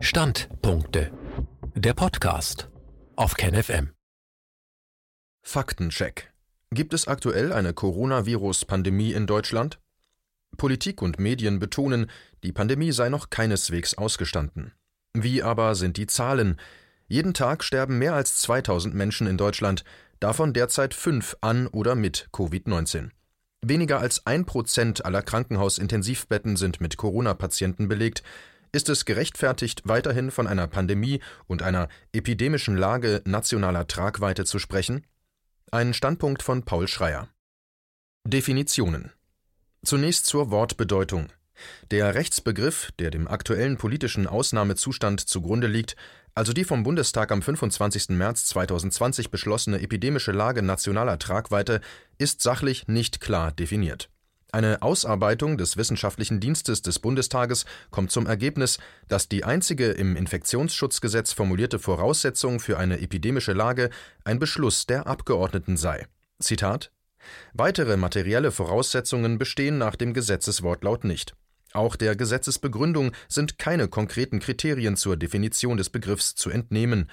Standpunkte. Der Podcast auf KenFM. Faktencheck. Gibt es aktuell eine Coronavirus-Pandemie in Deutschland? Politik und Medien betonen, die Pandemie sei noch keineswegs ausgestanden. Wie aber sind die Zahlen? Jeden Tag sterben mehr als 2000 Menschen in Deutschland, davon derzeit fünf an oder mit Covid-19. Weniger als ein Prozent aller Krankenhausintensivbetten sind mit Corona-Patienten belegt. Ist es gerechtfertigt, weiterhin von einer Pandemie und einer epidemischen Lage nationaler Tragweite zu sprechen? Ein Standpunkt von Paul Schreier. Definitionen. Zunächst zur Wortbedeutung. Der Rechtsbegriff, der dem aktuellen politischen Ausnahmezustand zugrunde liegt, also die vom Bundestag am 25. März 2020 beschlossene epidemische Lage nationaler Tragweite, ist sachlich nicht klar definiert. Eine Ausarbeitung des Wissenschaftlichen Dienstes des Bundestages kommt zum Ergebnis, dass die einzige im Infektionsschutzgesetz formulierte Voraussetzung für eine epidemische Lage ein Beschluss der Abgeordneten sei. Zitat Weitere materielle Voraussetzungen bestehen nach dem Gesetzeswortlaut nicht. Auch der Gesetzesbegründung sind keine konkreten Kriterien zur Definition des Begriffs zu entnehmen.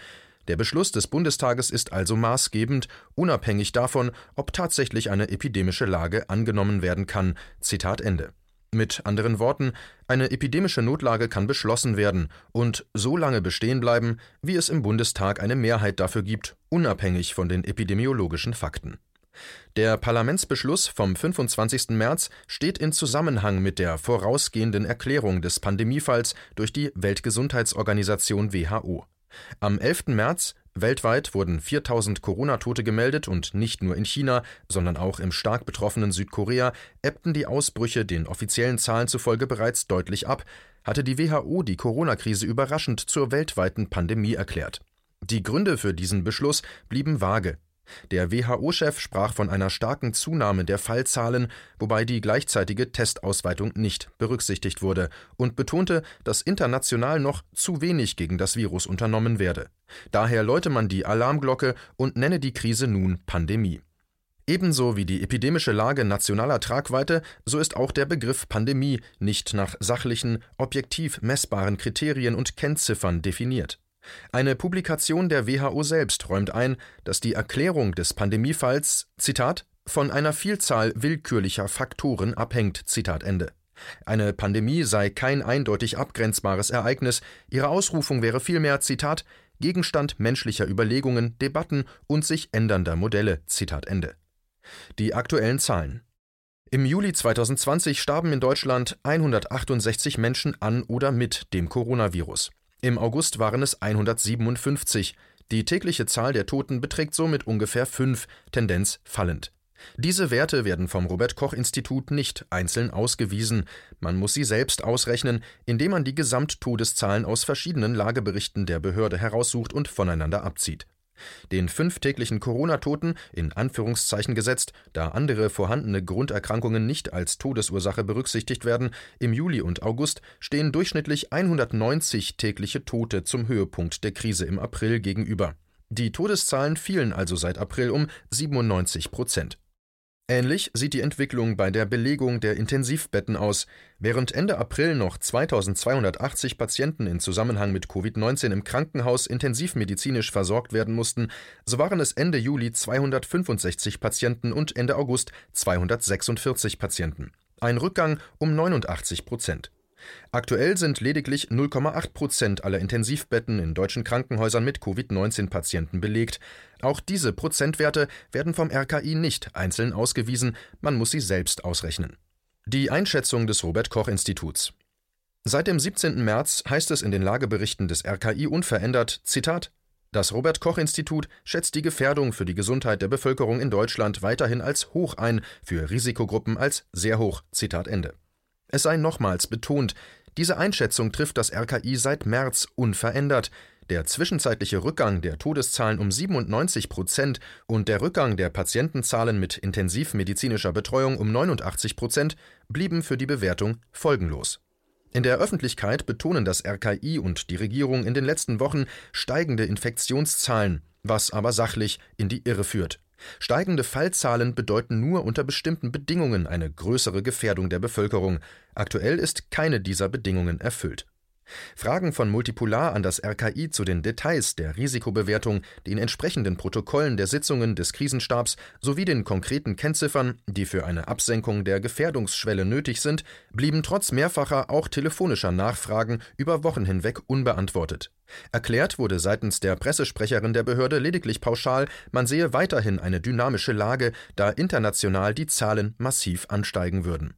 Der Beschluss des Bundestages ist also maßgebend, unabhängig davon, ob tatsächlich eine epidemische Lage angenommen werden kann. Zitat Ende. Mit anderen Worten, eine epidemische Notlage kann beschlossen werden und so lange bestehen bleiben, wie es im Bundestag eine Mehrheit dafür gibt, unabhängig von den epidemiologischen Fakten. Der Parlamentsbeschluss vom 25. März steht in Zusammenhang mit der vorausgehenden Erklärung des Pandemiefalls durch die Weltgesundheitsorganisation WHO. Am 11. März Weltweit wurden 4000 Corona-Tote gemeldet und nicht nur in China, sondern auch im stark betroffenen Südkorea ebbten die Ausbrüche den offiziellen Zahlen zufolge bereits deutlich ab, hatte die WHO die Corona-Krise überraschend zur weltweiten Pandemie erklärt. Die Gründe für diesen Beschluss blieben vage. Der WHO-Chef sprach von einer starken Zunahme der Fallzahlen, wobei die gleichzeitige Testausweitung nicht berücksichtigt wurde, und betonte, dass international noch zu wenig gegen das Virus unternommen werde. Daher läute man die Alarmglocke und nenne die Krise nun Pandemie. Ebenso wie die epidemische Lage nationaler Tragweite, so ist auch der Begriff Pandemie nicht nach sachlichen, objektiv messbaren Kriterien und Kennziffern definiert. Eine Publikation der WHO selbst räumt ein, dass die Erklärung des Pandemiefalls Zitat von einer Vielzahl willkürlicher Faktoren abhängt. Zitat Ende. Eine Pandemie sei kein eindeutig abgrenzbares Ereignis, ihre Ausrufung wäre vielmehr Zitat Gegenstand menschlicher Überlegungen, Debatten und sich ändernder Modelle. Zitat Ende. Die aktuellen Zahlen. Im Juli 2020 starben in Deutschland 168 Menschen an oder mit dem Coronavirus. Im August waren es 157. Die tägliche Zahl der Toten beträgt somit ungefähr fünf, Tendenz fallend. Diese Werte werden vom Robert Koch Institut nicht einzeln ausgewiesen, man muss sie selbst ausrechnen, indem man die Gesamttodeszahlen aus verschiedenen Lageberichten der Behörde heraussucht und voneinander abzieht. Den fünf täglichen Corona-Toten in Anführungszeichen gesetzt, da andere vorhandene Grunderkrankungen nicht als Todesursache berücksichtigt werden, im Juli und August stehen durchschnittlich 190 tägliche Tote zum Höhepunkt der Krise im April gegenüber. Die Todeszahlen fielen also seit April um 97 Prozent. Ähnlich sieht die Entwicklung bei der Belegung der Intensivbetten aus. Während Ende April noch 2280 Patienten in Zusammenhang mit Covid-19 im Krankenhaus intensivmedizinisch versorgt werden mussten, so waren es Ende Juli 265 Patienten und Ende August 246 Patienten. Ein Rückgang um 89 Prozent. Aktuell sind lediglich 0,8 Prozent aller Intensivbetten in deutschen Krankenhäusern mit Covid-19-Patienten belegt. Auch diese Prozentwerte werden vom RKI nicht einzeln ausgewiesen, man muss sie selbst ausrechnen. Die Einschätzung des Robert Koch Instituts. Seit dem 17. März heißt es in den Lageberichten des RKI unverändert, Zitat, das Robert Koch Institut schätzt die Gefährdung für die Gesundheit der Bevölkerung in Deutschland weiterhin als hoch ein, für Risikogruppen als sehr hoch. Zitat Ende. Es sei nochmals betont, diese Einschätzung trifft das RKI seit März unverändert. Der zwischenzeitliche Rückgang der Todeszahlen um 97 Prozent und der Rückgang der Patientenzahlen mit intensivmedizinischer Betreuung um 89 Prozent blieben für die Bewertung folgenlos. In der Öffentlichkeit betonen das RKI und die Regierung in den letzten Wochen steigende Infektionszahlen, was aber sachlich in die Irre führt. Steigende Fallzahlen bedeuten nur unter bestimmten Bedingungen eine größere Gefährdung der Bevölkerung. Aktuell ist keine dieser Bedingungen erfüllt. Fragen von Multipolar an das RKI zu den Details der Risikobewertung, den entsprechenden Protokollen der Sitzungen des Krisenstabs sowie den konkreten Kennziffern, die für eine Absenkung der Gefährdungsschwelle nötig sind, blieben trotz mehrfacher auch telefonischer Nachfragen über Wochen hinweg unbeantwortet. Erklärt wurde seitens der Pressesprecherin der Behörde lediglich pauschal, man sehe weiterhin eine dynamische Lage, da international die Zahlen massiv ansteigen würden.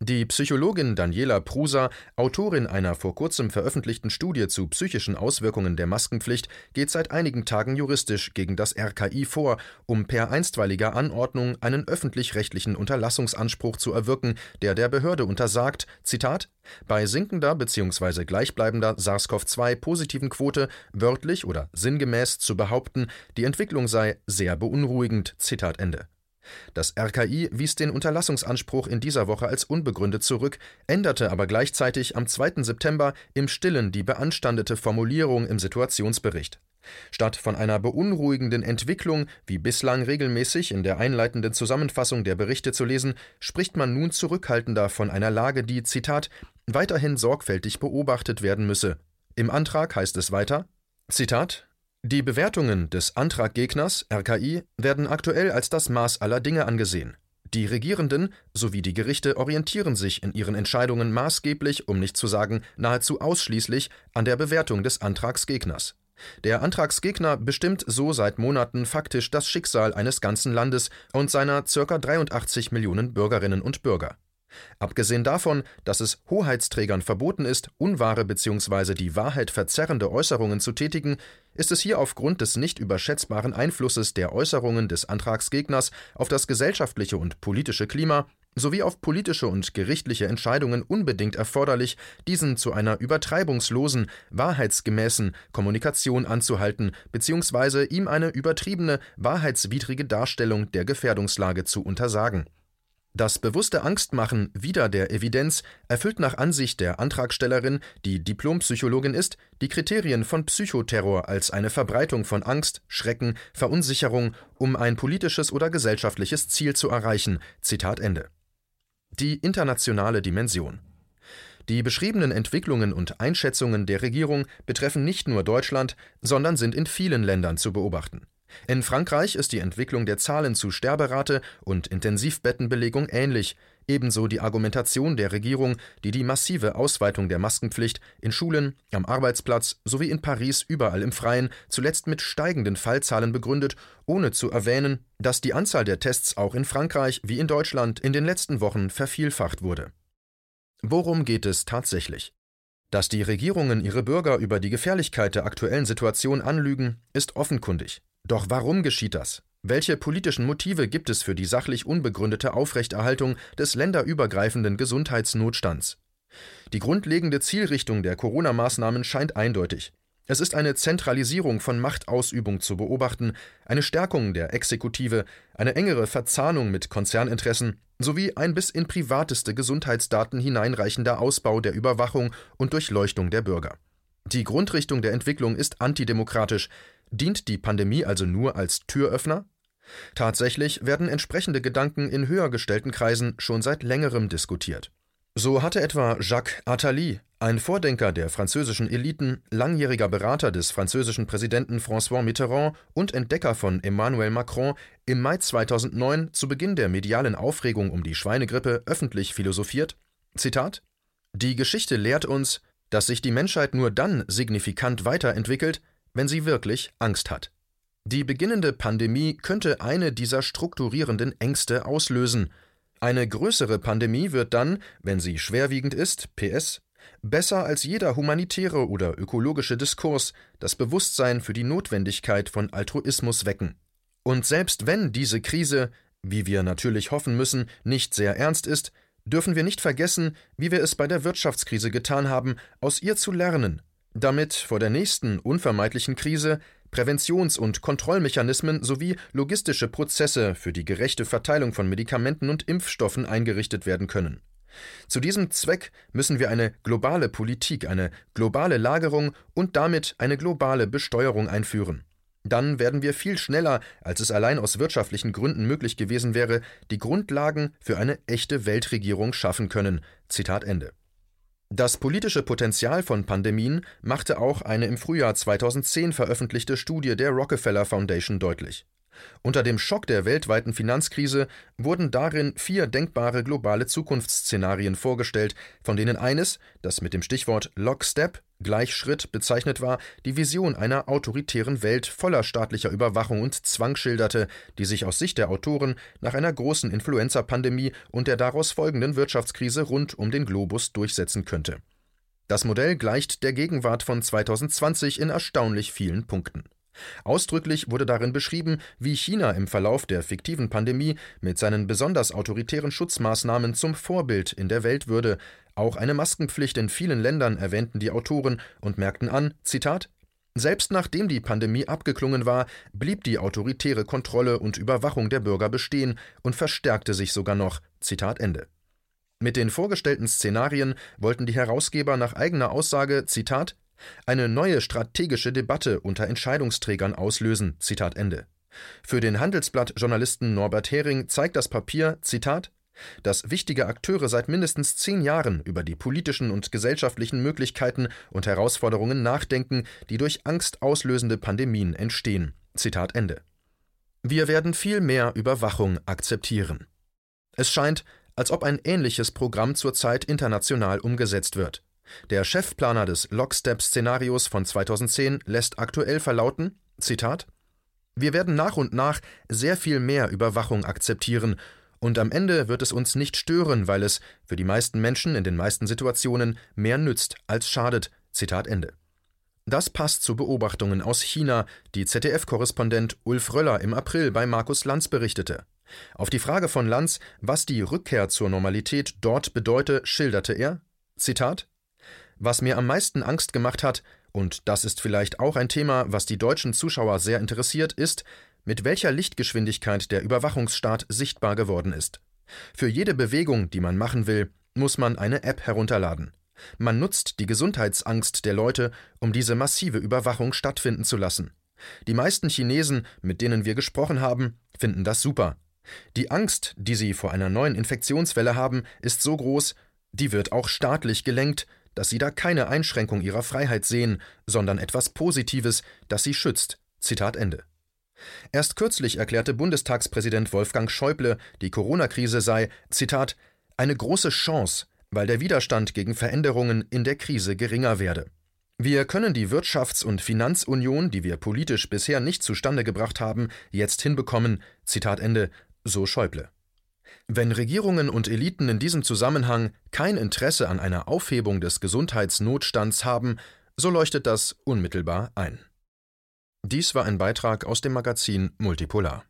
Die Psychologin Daniela Prusa, Autorin einer vor kurzem veröffentlichten Studie zu psychischen Auswirkungen der Maskenpflicht, geht seit einigen Tagen juristisch gegen das RKI vor, um per einstweiliger Anordnung einen öffentlich-rechtlichen Unterlassungsanspruch zu erwirken, der der Behörde untersagt, Zitat, bei sinkender bzw. gleichbleibender SARS-CoV-2-positiven Quote wörtlich oder sinngemäß zu behaupten, die Entwicklung sei sehr beunruhigend. Zitat Ende. Das RKI wies den Unterlassungsanspruch in dieser Woche als unbegründet zurück, änderte aber gleichzeitig am 2. September im Stillen die beanstandete Formulierung im Situationsbericht. Statt von einer beunruhigenden Entwicklung, wie bislang regelmäßig in der einleitenden Zusammenfassung der Berichte zu lesen, spricht man nun zurückhaltender von einer Lage, die, Zitat, weiterhin sorgfältig beobachtet werden müsse. Im Antrag heißt es weiter, Zitat, die Bewertungen des Antraggegners RKI werden aktuell als das Maß aller Dinge angesehen. Die Regierenden sowie die Gerichte orientieren sich in ihren Entscheidungen maßgeblich, um nicht zu sagen nahezu ausschließlich, an der Bewertung des Antragsgegners. Der Antragsgegner bestimmt so seit Monaten faktisch das Schicksal eines ganzen Landes und seiner ca. 83 Millionen Bürgerinnen und Bürger. Abgesehen davon, dass es Hoheitsträgern verboten ist, unwahre bzw. die Wahrheit verzerrende Äußerungen zu tätigen, ist es hier aufgrund des nicht überschätzbaren Einflusses der Äußerungen des Antragsgegners auf das gesellschaftliche und politische Klima sowie auf politische und gerichtliche Entscheidungen unbedingt erforderlich, diesen zu einer übertreibungslosen, wahrheitsgemäßen Kommunikation anzuhalten bzw. ihm eine übertriebene, wahrheitswidrige Darstellung der Gefährdungslage zu untersagen das bewusste Angstmachen wider der Evidenz erfüllt nach Ansicht der Antragstellerin, die Diplompsychologin ist, die Kriterien von Psychoterror als eine Verbreitung von Angst, Schrecken, Verunsicherung, um ein politisches oder gesellschaftliches Ziel zu erreichen. Zitat Ende. Die internationale Dimension. Die beschriebenen Entwicklungen und Einschätzungen der Regierung betreffen nicht nur Deutschland, sondern sind in vielen Ländern zu beobachten. In Frankreich ist die Entwicklung der Zahlen zu Sterberate und Intensivbettenbelegung ähnlich, ebenso die Argumentation der Regierung, die die massive Ausweitung der Maskenpflicht in Schulen, am Arbeitsplatz sowie in Paris überall im Freien zuletzt mit steigenden Fallzahlen begründet, ohne zu erwähnen, dass die Anzahl der Tests auch in Frankreich wie in Deutschland in den letzten Wochen vervielfacht wurde. Worum geht es tatsächlich? Dass die Regierungen ihre Bürger über die Gefährlichkeit der aktuellen Situation anlügen, ist offenkundig. Doch warum geschieht das? Welche politischen Motive gibt es für die sachlich unbegründete Aufrechterhaltung des länderübergreifenden Gesundheitsnotstands? Die grundlegende Zielrichtung der Corona-Maßnahmen scheint eindeutig. Es ist eine Zentralisierung von Machtausübung zu beobachten, eine Stärkung der Exekutive, eine engere Verzahnung mit Konzerninteressen sowie ein bis in privateste Gesundheitsdaten hineinreichender Ausbau der Überwachung und Durchleuchtung der Bürger. Die Grundrichtung der Entwicklung ist antidemokratisch, Dient die Pandemie also nur als Türöffner? Tatsächlich werden entsprechende Gedanken in höher gestellten Kreisen schon seit längerem diskutiert. So hatte etwa Jacques Attali, ein Vordenker der französischen Eliten, langjähriger Berater des französischen Präsidenten François Mitterrand und Entdecker von Emmanuel Macron, im Mai 2009 zu Beginn der medialen Aufregung um die Schweinegrippe öffentlich philosophiert: Zitat: Die Geschichte lehrt uns, dass sich die Menschheit nur dann signifikant weiterentwickelt, wenn sie wirklich Angst hat. Die beginnende Pandemie könnte eine dieser strukturierenden Ängste auslösen. Eine größere Pandemie wird dann, wenn sie schwerwiegend ist, PS, besser als jeder humanitäre oder ökologische Diskurs das Bewusstsein für die Notwendigkeit von Altruismus wecken. Und selbst wenn diese Krise, wie wir natürlich hoffen müssen, nicht sehr ernst ist, dürfen wir nicht vergessen, wie wir es bei der Wirtschaftskrise getan haben, aus ihr zu lernen damit vor der nächsten unvermeidlichen Krise Präventions- und Kontrollmechanismen sowie logistische Prozesse für die gerechte Verteilung von Medikamenten und Impfstoffen eingerichtet werden können. Zu diesem Zweck müssen wir eine globale Politik, eine globale Lagerung und damit eine globale Besteuerung einführen. Dann werden wir viel schneller, als es allein aus wirtschaftlichen Gründen möglich gewesen wäre, die Grundlagen für eine echte Weltregierung schaffen können. Zitat Ende. Das politische Potenzial von Pandemien machte auch eine im Frühjahr 2010 veröffentlichte Studie der Rockefeller Foundation deutlich. Unter dem Schock der weltweiten Finanzkrise wurden darin vier denkbare globale Zukunftsszenarien vorgestellt, von denen eines, das mit dem Stichwort Lockstep Gleichschritt bezeichnet war, die Vision einer autoritären Welt voller staatlicher Überwachung und Zwang schilderte, die sich aus Sicht der Autoren nach einer großen Influenza-Pandemie und der daraus folgenden Wirtschaftskrise rund um den Globus durchsetzen könnte. Das Modell gleicht der Gegenwart von 2020 in erstaunlich vielen Punkten. Ausdrücklich wurde darin beschrieben, wie China im Verlauf der fiktiven Pandemie mit seinen besonders autoritären Schutzmaßnahmen zum Vorbild in der Welt würde. Auch eine Maskenpflicht in vielen Ländern erwähnten die Autoren und merkten an: Zitat selbst nachdem die Pandemie abgeklungen war, blieb die autoritäre Kontrolle und Überwachung der Bürger bestehen und verstärkte sich sogar noch. Zitat Ende. Mit den vorgestellten Szenarien wollten die Herausgeber nach eigener Aussage Zitat eine neue strategische Debatte unter Entscheidungsträgern auslösen. Zitat Ende. Für den Handelsblatt-Journalisten Norbert Hering zeigt das Papier, Zitat, dass wichtige Akteure seit mindestens zehn Jahren über die politischen und gesellschaftlichen Möglichkeiten und Herausforderungen nachdenken, die durch Angst auslösende Pandemien entstehen. Zitat Ende. Wir werden viel mehr Überwachung akzeptieren. Es scheint, als ob ein ähnliches Programm zurzeit international umgesetzt wird. Der Chefplaner des Lockstep-Szenarios von 2010 lässt aktuell verlauten: Zitat Wir werden nach und nach sehr viel mehr Überwachung akzeptieren, und am Ende wird es uns nicht stören, weil es für die meisten Menschen in den meisten Situationen mehr nützt als schadet. Zitat Ende. Das passt zu Beobachtungen aus China, die ZDF-Korrespondent Ulf Röller im April bei Markus Lanz berichtete. Auf die Frage von Lanz, was die Rückkehr zur Normalität dort bedeute, schilderte er: Zitat was mir am meisten Angst gemacht hat, und das ist vielleicht auch ein Thema, was die deutschen Zuschauer sehr interessiert, ist, mit welcher Lichtgeschwindigkeit der Überwachungsstaat sichtbar geworden ist. Für jede Bewegung, die man machen will, muss man eine App herunterladen. Man nutzt die Gesundheitsangst der Leute, um diese massive Überwachung stattfinden zu lassen. Die meisten Chinesen, mit denen wir gesprochen haben, finden das super. Die Angst, die sie vor einer neuen Infektionswelle haben, ist so groß, die wird auch staatlich gelenkt, dass sie da keine Einschränkung ihrer Freiheit sehen, sondern etwas Positives, das sie schützt. Zitat Ende. Erst kürzlich erklärte Bundestagspräsident Wolfgang Schäuble, die Corona-Krise sei, Zitat, eine große Chance, weil der Widerstand gegen Veränderungen in der Krise geringer werde. Wir können die Wirtschafts- und Finanzunion, die wir politisch bisher nicht zustande gebracht haben, jetzt hinbekommen. Zitat Ende, so Schäuble. Wenn Regierungen und Eliten in diesem Zusammenhang kein Interesse an einer Aufhebung des Gesundheitsnotstands haben, so leuchtet das unmittelbar ein. Dies war ein Beitrag aus dem Magazin Multipolar.